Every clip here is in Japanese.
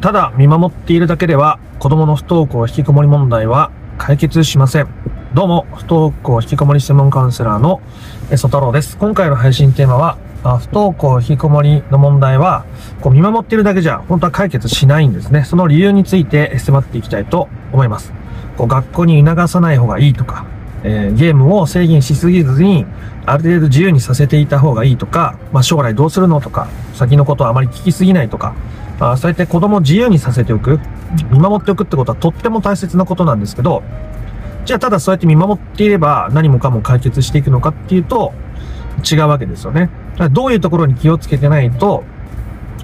ただ見守っているだけでは子供の不登校引きこもり問題は解決しません。どうも、不登校引きこもり専門カウンセラーの曽太郎です。今回の配信テーマは、不登校引きこもりの問題は、こう見守っているだけじゃ本当は解決しないんですね。その理由について迫っていきたいと思います。こう学校に促さない方がいいとか、えー、ゲームを制限しすぎずに、ある程度自由にさせていた方がいいとか、まあ、将来どうするのとか、先のことはあまり聞きすぎないとか、あそうやって子供を自由にさせておく、見守っておくってことはとっても大切なことなんですけど、じゃあただそうやって見守っていれば何もかも解決していくのかっていうと、違うわけですよね。だからどういうところに気をつけてないと、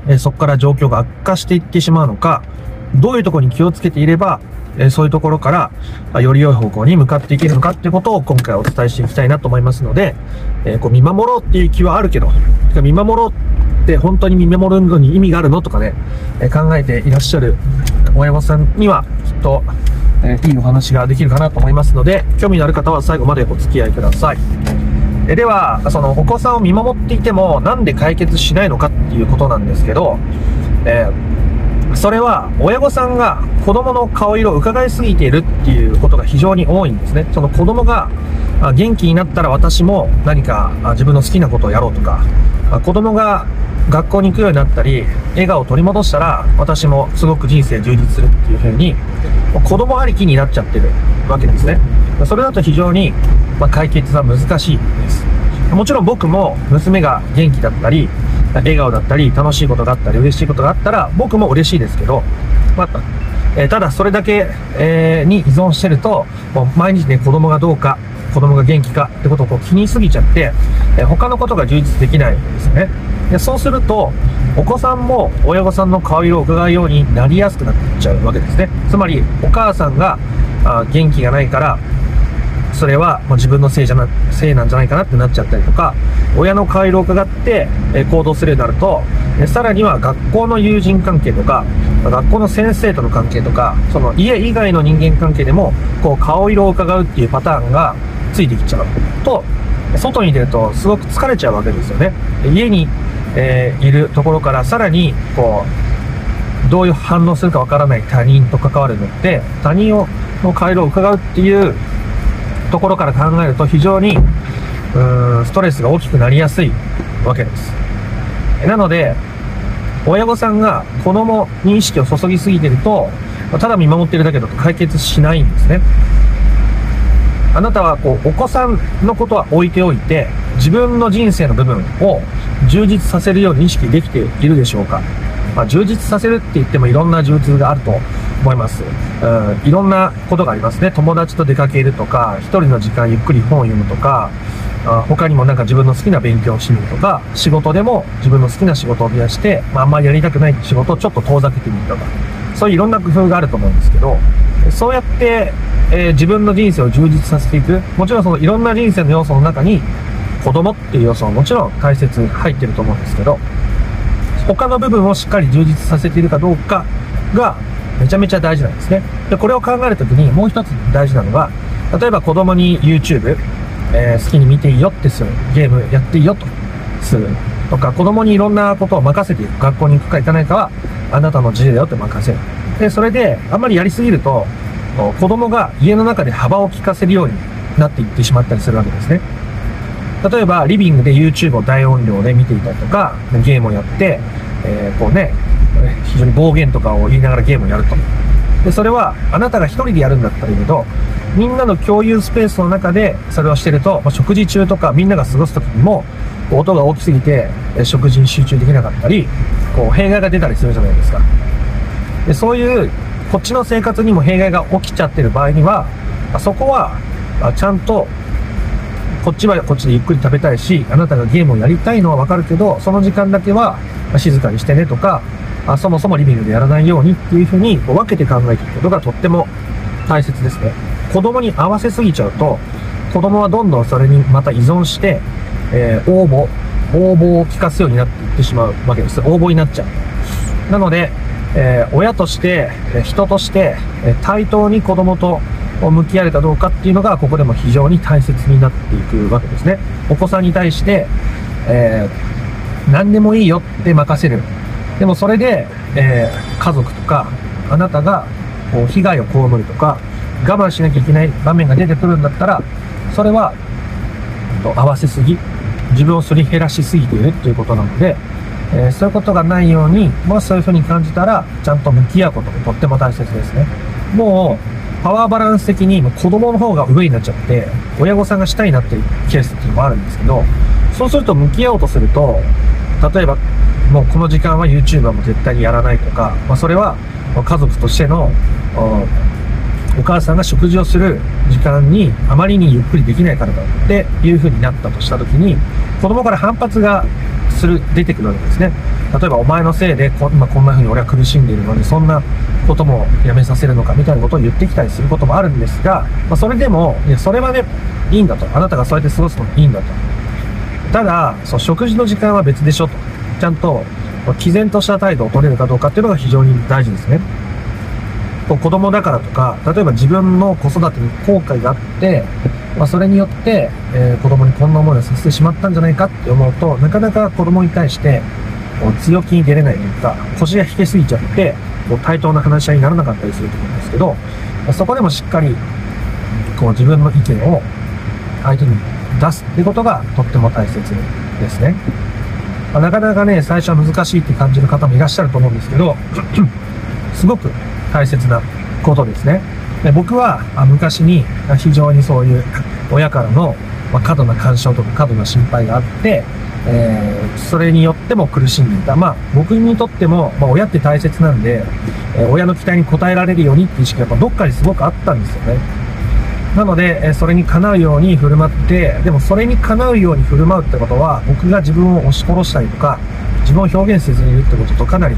えそこから状況が悪化していってしまうのか、どういうところに気をつけていれば、えそういうところから、より良い方向に向かっていけるのかっていうことを今回お伝えしていきたいなと思いますので、えこう見守ろうっていう気はあるけど、見守ろうって本当に見守るのに意味があるのとかね、え考えていらっしゃる親御さんにはきっと、えいいお話ができるかなと思いますので、興味のある方は最後までお付き合いください。えでは、そのお子さんを見守っていてもなんで解決しないのかっていうことなんですけど、えー、それは親御さんが子供の顔色を伺いすぎているっていうことが非常に多いんですね。その子供が元気になったら私も何か自分の好きなことをやろうとか、子供が学校に行くようになったり、笑顔を取り戻したら、私もすごく人生充実するっていう風に、子供ありきになっちゃってるわけですね。それだと非常に、ま解決は難しいです。もちろん僕も娘が元気だったり、笑顔だったり、楽しいことがあったり、嬉しいことがあったら、僕も嬉しいですけど、まあ、えー、ただそれだけ、えー、に依存してると、もう毎日ね、子供がどうか、子供が元気かってことをこう気にしすぎちゃって、えー、他のことが充実できないんですよね。でそうすると、お子さんも親御さんの顔色を伺うようになりやすくなっちゃうわけですね。つまり、お母さんがあ元気がないから、それはもう自分のせいじゃな、せいなんじゃないかなってなっちゃったりとか、親の顔色を伺って、え行動するようになると、えさらには学校の友人関係とか、学校の先生との関係とか、その家以外の人間関係でも、こう顔色を伺うっていうパターンがついてきちゃうと、外に出るとすごく疲れちゃうわけですよね。家に、えー、いるところからさらに、こう、どういう反応するかわからない他人と関わるのって、他人をの顔色を伺うっていうところから考えると非常に、うーん、ストレスが大きくなりやすいわけです。なので、親御さんが子供に意識を注ぎすぎてると、ただ見守ってるだけだと解決しないんですね。あなたはこう、お子さんのことは置いておいて、自分の人生の部分を充実させるように意識できているでしょうか？まあ、充実させるって言ってもいろんな充実があると思います。うん、いろんなことがありますね。友達と出かけるとか、一人の時間ゆっくり本を読むとか、あ他にもなんか自分の好きな勉強をしてみるとか、仕事でも自分の好きな仕事を増やして、まあ、あんまりやりたくない仕事をちょっと遠ざけてみるとか、そういういろんな工夫があると思うんですけど、そうやって、えー、自分の人生を充実させていく、もちろんそのいろんな人生の要素の中に、子供っていう要素ももちろん大切に入ってると思うんですけど、他の部分をしっかり充実させているかどうかがめちゃめちゃ大事なんですね。で、これを考えるときにもう一つ大事なのは、例えば子供に YouTube、えー、好きに見ていいよってする。ゲームやっていいよとする。とか、子供にいろんなことを任せていく。学校に行くか行かないかは、あなたの自由だよって任せる。で、それで、あんまりやりすぎると、子供が家の中で幅を利かせるようになっていってしまったりするわけですね。例えば、リビングで YouTube を大音量で見ていたりとか、ゲームをやって、えー、こうね、非常に暴言とかを言いながらゲームをやると。で、それは、あなたが一人でやるんだったらいいけど、みんなの共有スペースの中でそれをしてると、まあ、食事中とかみんなが過ごす時にも、音が大きすぎて、食事に集中できなかったり、こう、弊害が出たりするじゃないですか。で、そういう、こっちの生活にも弊害が起きちゃってる場合には、そこは、ちゃんとこっちはこっちでゆっくり食べたいし、あなたがゲームをやりたいのはわかるけど、その時間だけは静かにしてねとか、あそもそもリビングでやらないようにっていうふうに分けて考えていくことがとっても大切ですね。子供に合わせすぎちゃうと、子供はどんどんそれにまた依存して、えー、応募、応募を聞かすようになっていってしまうわけです。応募になっちゃう。なので、えー、親として、人として、対等に子供と向き合えるかどうかっていうのが、ここでも非常に大切になっていくわけですね。お子さんに対して、えー、何でもいいよって任せる。でもそれで、えー、家族とか、あなたがこう被害を被るとか、我慢しなきゃいけない場面が出てくるんだったら、それは、と合わせすぎ、自分をすり減らしすぎているっていうことなので、えー、そういうことがないように、もしそういうふうに感じたら、ちゃんと向き合うことがとっても大切ですね。もう、パワーバランス的に子供の方が上になっちゃって、親御さんが下になってるケースっていうのもあるんですけど、そうすると向き合おうとすると、例えば、もうこの時間は YouTuber も絶対にやらないとか、まあ、それは家族としての、お母さんが食事をする時間にあまりにゆっくりできないからだっていう風になったとした時に、子供から反発がする、出てくるわけですね。例えば、お前のせいでこ、今こんな風に俺は苦しんでいるのに、そんなこともやめさせるのかみたいなことを言ってきたりすることもあるんですが、まあ、それでも、いや、それはね、いいんだと。あなたがそうやって過ごすのもいいんだと。ただ、そう、食事の時間は別でしょと。ちゃんと、毅然とした態度を取れるかどうかっていうのが非常に大事ですね。子供だからとか、例えば自分の子育てに後悔があって、まあ、それによって、えー、子供にこんな思いをさせてしまったんじゃないかって思うと、なかなか子供に対して、こう強気に出れないというか、腰が引けすぎちゃって、こう対等な話し合いにならなかったりすると思うんですけど、そこでもしっかり、こう自分の意見を相手に出すってことがとっても大切ですね。まあ、なかなかね、最初は難しいって感じる方もいらっしゃると思うんですけど、すごく大切なことですね。で僕は昔に非常にそういう親からの過度な干渉とか過度な心配があって、えー、それによっても苦しんでいた。まあ僕にとっても、まあ、親って大切なんで、えー、親の期待に応えられるようにっていう意識がやっぱどっかにすごくあったんですよね。なので、えそれにかなうように振る舞って、でもそれにかなうように振る舞うってことは、僕が自分を押し殺したりとか、自分を表現せずにいるってこととかなり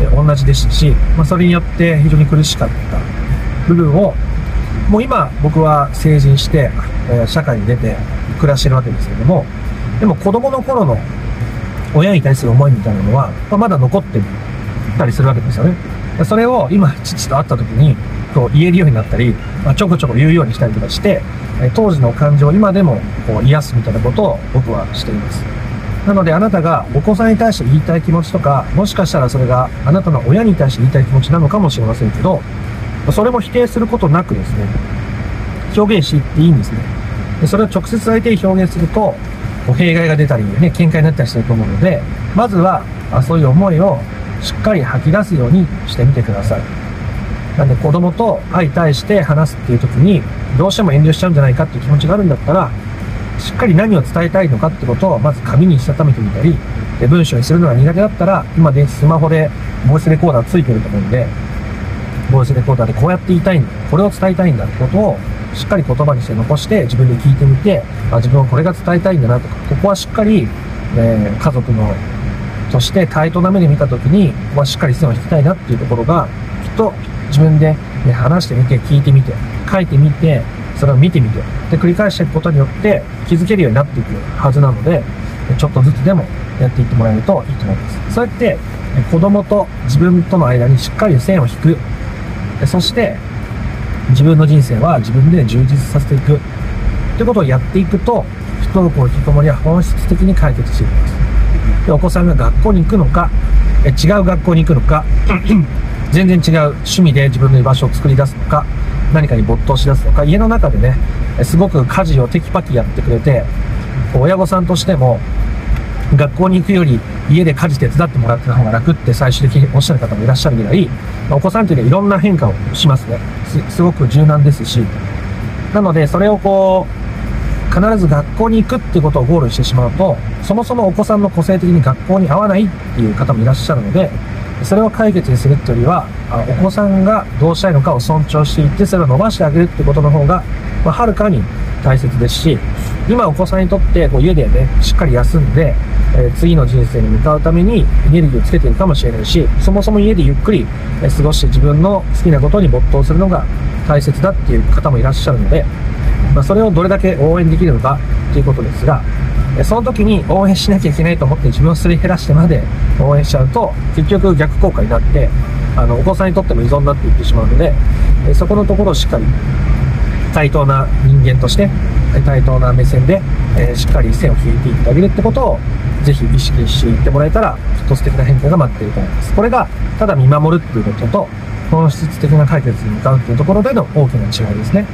え同じでしたし、まあ、それによって非常に苦しかった部分を、もう今僕は成人して、え社会に出て暮らしてるわけですけども、でも子供の頃の親に対する思いみたいなのは、まあ、まだ残ってたりするわけですよね。それを今父と会った時に、こう言えるようになったり、まあ、ちょこちょこ言うようにしたりとかして、当時の感情を今でもこう癒すみたいなことを僕はしています。なのであなたがお子さんに対して言いたい気持ちとか、もしかしたらそれがあなたの親に対して言いたい気持ちなのかもしれませんけど、それも否定することなくですね、表現していっていいんですね。でそれを直接相手に表現すると、弊害が出たりね、喧嘩になったりすると思うので、まずは、そういう思いをしっかり吐き出すようにしてみてください。なんで子供と相対して話すっていう時に、どうしても遠慮しちゃうんじゃないかっていう気持ちがあるんだったら、しっかり何を伝えたいのかってことをまず紙にしたためてみたり、で文章にするのが苦手だったら、今でスマホでボイスレコーダーついてると思うんで、ボイスレコーダーでこうやって言いたいんだ、これを伝えたいんだってことをしっかり言葉にして残して自分で聞いてみて、あ自分はこれが伝えたいんだなとか、ここはしっかり、えー、家族のとして対等な目で見たときに、ここはしっかり線を引きたいなっていうところが、きっと自分で、ね、話してみて、聞いてみて、書いてみて、それを見てみて、で、繰り返していくことによって気づけるようになっていくはずなので、ちょっとずつでもやっていってもらえるといいと思います。そうやって、子供と自分との間にしっかり線を引く。そして、自分の人生は自分で充実させていく。ってことをやっていくと、不登校引きこもりは本質的に解決していきます。で、お子さんが学校に行くのか、え違う学校に行くのか、全然違う趣味で自分の居場所を作り出すのか、何かに没頭しだすとか、家の中でね、すごく家事をテキパキやってくれて、親御さんとしても、学校に行くより家で家事手伝ってもらってた方が楽って最終的におっしゃる方もいらっしゃるぐらい、お子さんというのはいろんな変化をしますね。すごく柔軟ですし。なので、それをこう、必ず学校に行くってことをゴールしてしまうと、そもそもお子さんの個性的に学校に合わないっていう方もいらっしゃるので、それを解決にするっていうよりは、お子さんがどうしたいのかを尊重していって、それを伸ばしてあげるってことの方が、まあ、はるかに大切ですし、今お子さんにとってこう家でね、しっかり休んで、えー、次の人生に向かうためにエネルギーをつけているかもしれないし、そもそも家でゆっくり過ごして自分の好きなことに没頭するのが大切だっていう方もいらっしゃるので、まあ、それをどれだけ応援できるのかっていうことですが、その時に応援しなきゃいけないと思って自分をすり減らしてまで応援しちゃうと、結局逆効果になって、あの、お子さんにとっても依存になっていってしまうので、そこのところをしっかり対等な人間として、対等な目線で、え、しっかり線を引いていってあげるってことをぜひ意識していってもらえたら、一つ素敵な変化が待っていると思います。これが、ただ見守るっていうことと、本質的な解決に向かうっていうところでの大きな違いですね。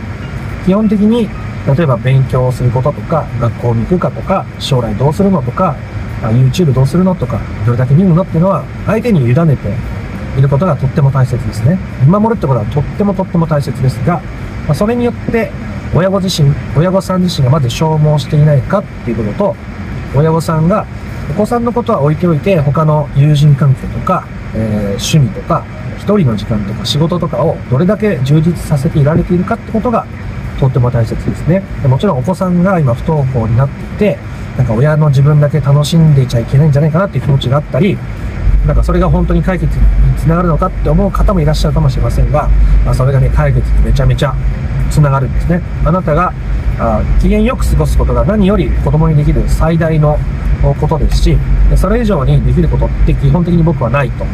基本的に、例えば勉強をすることとか、学校に行くかとか、将来どうするのとか、YouTube どうするのとか、どれだけ見るのっていうのは、相手に委ねていることがとっても大切ですね。見守るってことはとってもとっても大切ですが、まそれによって、親御自身、親御さん自身がまず消耗していないかっていうことと、親御さんがお子さんのことは置いておいて、他の友人関係とか、えー、趣味とか、一人の時間とか仕事とかをどれだけ充実させていられているかってことがとっても大切ですね。でもちろんお子さんが今不登校になっていて、なんか親の自分だけ楽しんでいちゃいけないんじゃないかなっていう気持ちがあったり、なんかそれが本当に解決につながるのかって思う方もいらっしゃるかもしれませんが、まあ、それがね、解決にめちゃめちゃつながるんですね。あなたがあ機嫌よく過ごすことが何より子供にできる最大のことですし、それ以上にできることって基本的に僕はないと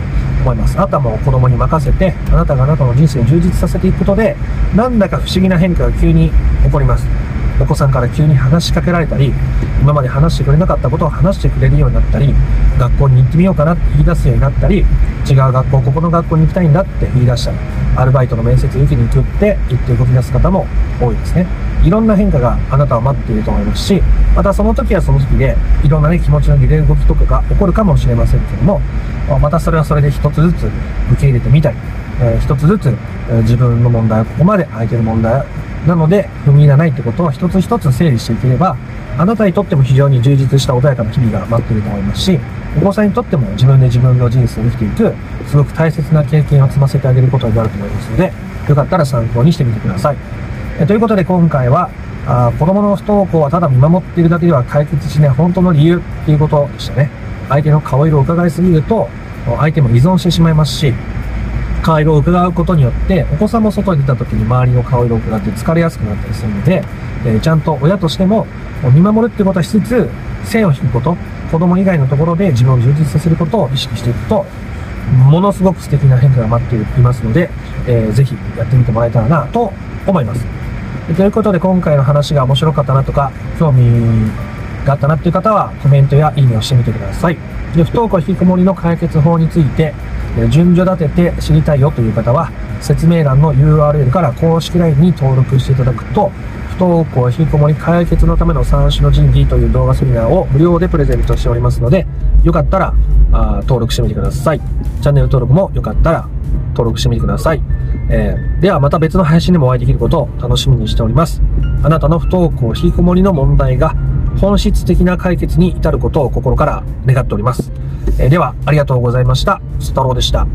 思います。あなたも子供に任せて、あなたがあなたの人生を充実させていくことで、なんだか不思議な変化が急に起こります。お子さんから急に話しかけられたり、今まで話してくれなかったことを話してくれるようになったり、学校に行ってみようかなって言い出すようになったり、違う学校、ここの学校に行きたいんだって言い出したり、アルバイトの面接受けに行くって言って動き出す方も多いですね。いろんな変化があなたは待っていると思いますし、またその時はその時で、いろんなね、気持ちの揺れ動きとかが起こるかもしれませんけども、またそれはそれで一つずつ受け入れてみたり、えー、一つずつ、え、自分の問題はここまで相手の問題なので踏み入らないってことを一つ一つ整理していければ、あなたにとっても非常に充実した穏やかな日々が待っていると思いますし、お子さんにとっても自分で自分の人生を生きていく、すごく大切な経験を積ませてあげることになると思いますので、よかったら参考にしてみてください。えということで今回は、あ子供の不登校はただ見守っているだけでは解決しない本当の理由っていうことでしたね。相手の顔色を伺いすぎると、相手も依存してしまいますし、顔色を伺うことによって、お子さんも外に出た時に周りの顔色を伺って疲れやすくなったりするので、え、ちゃんと親としても見守るってことはしつつ、線を引くこと、子供以外のところで自分を充実させることを意識していくと、ものすごく素敵な変化が待っていますので、えー、ぜひやってみてもらえたらなと思います。ということで今回の話が面白かったなとか、興味があったなっていう方はコメントやいいねをしてみてください。で、不登校引きこもりの解決法について、順序立てて知りたいよという方は、説明欄の URL から公式 LINE に登録していただくと、不登校引きこもり解決のための三種の神器という動画セミナーを無料でプレゼントしておりますので、よかったらあ登録してみてください。チャンネル登録もよかったら登録してみてください。えー、ではまた別の配信でもお会いできることを楽しみにしております。あなたの不登校引きこもりの問題が本質的な解決に至ることを心から願っております。えー、では、ありがとうございました。スタローでした。